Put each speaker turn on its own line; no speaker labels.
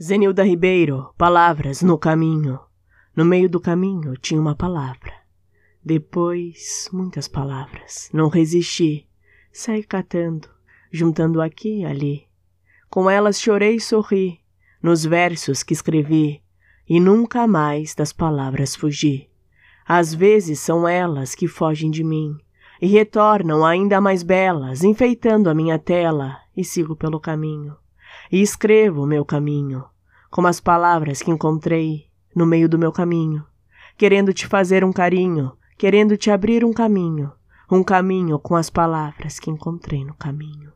Zenilda Ribeiro, palavras no caminho. No meio do caminho tinha uma palavra. Depois, muitas palavras. Não resisti. Saí catando, juntando aqui e ali. Com elas chorei e sorri, nos versos que escrevi, e nunca mais das palavras fugi. Às vezes são elas que fogem de mim e retornam ainda mais belas, enfeitando a minha tela, e sigo pelo caminho e escrevo o meu caminho, como as palavras que encontrei no meio do meu caminho, querendo te fazer um carinho, querendo te abrir um caminho, um caminho com as palavras que encontrei no caminho.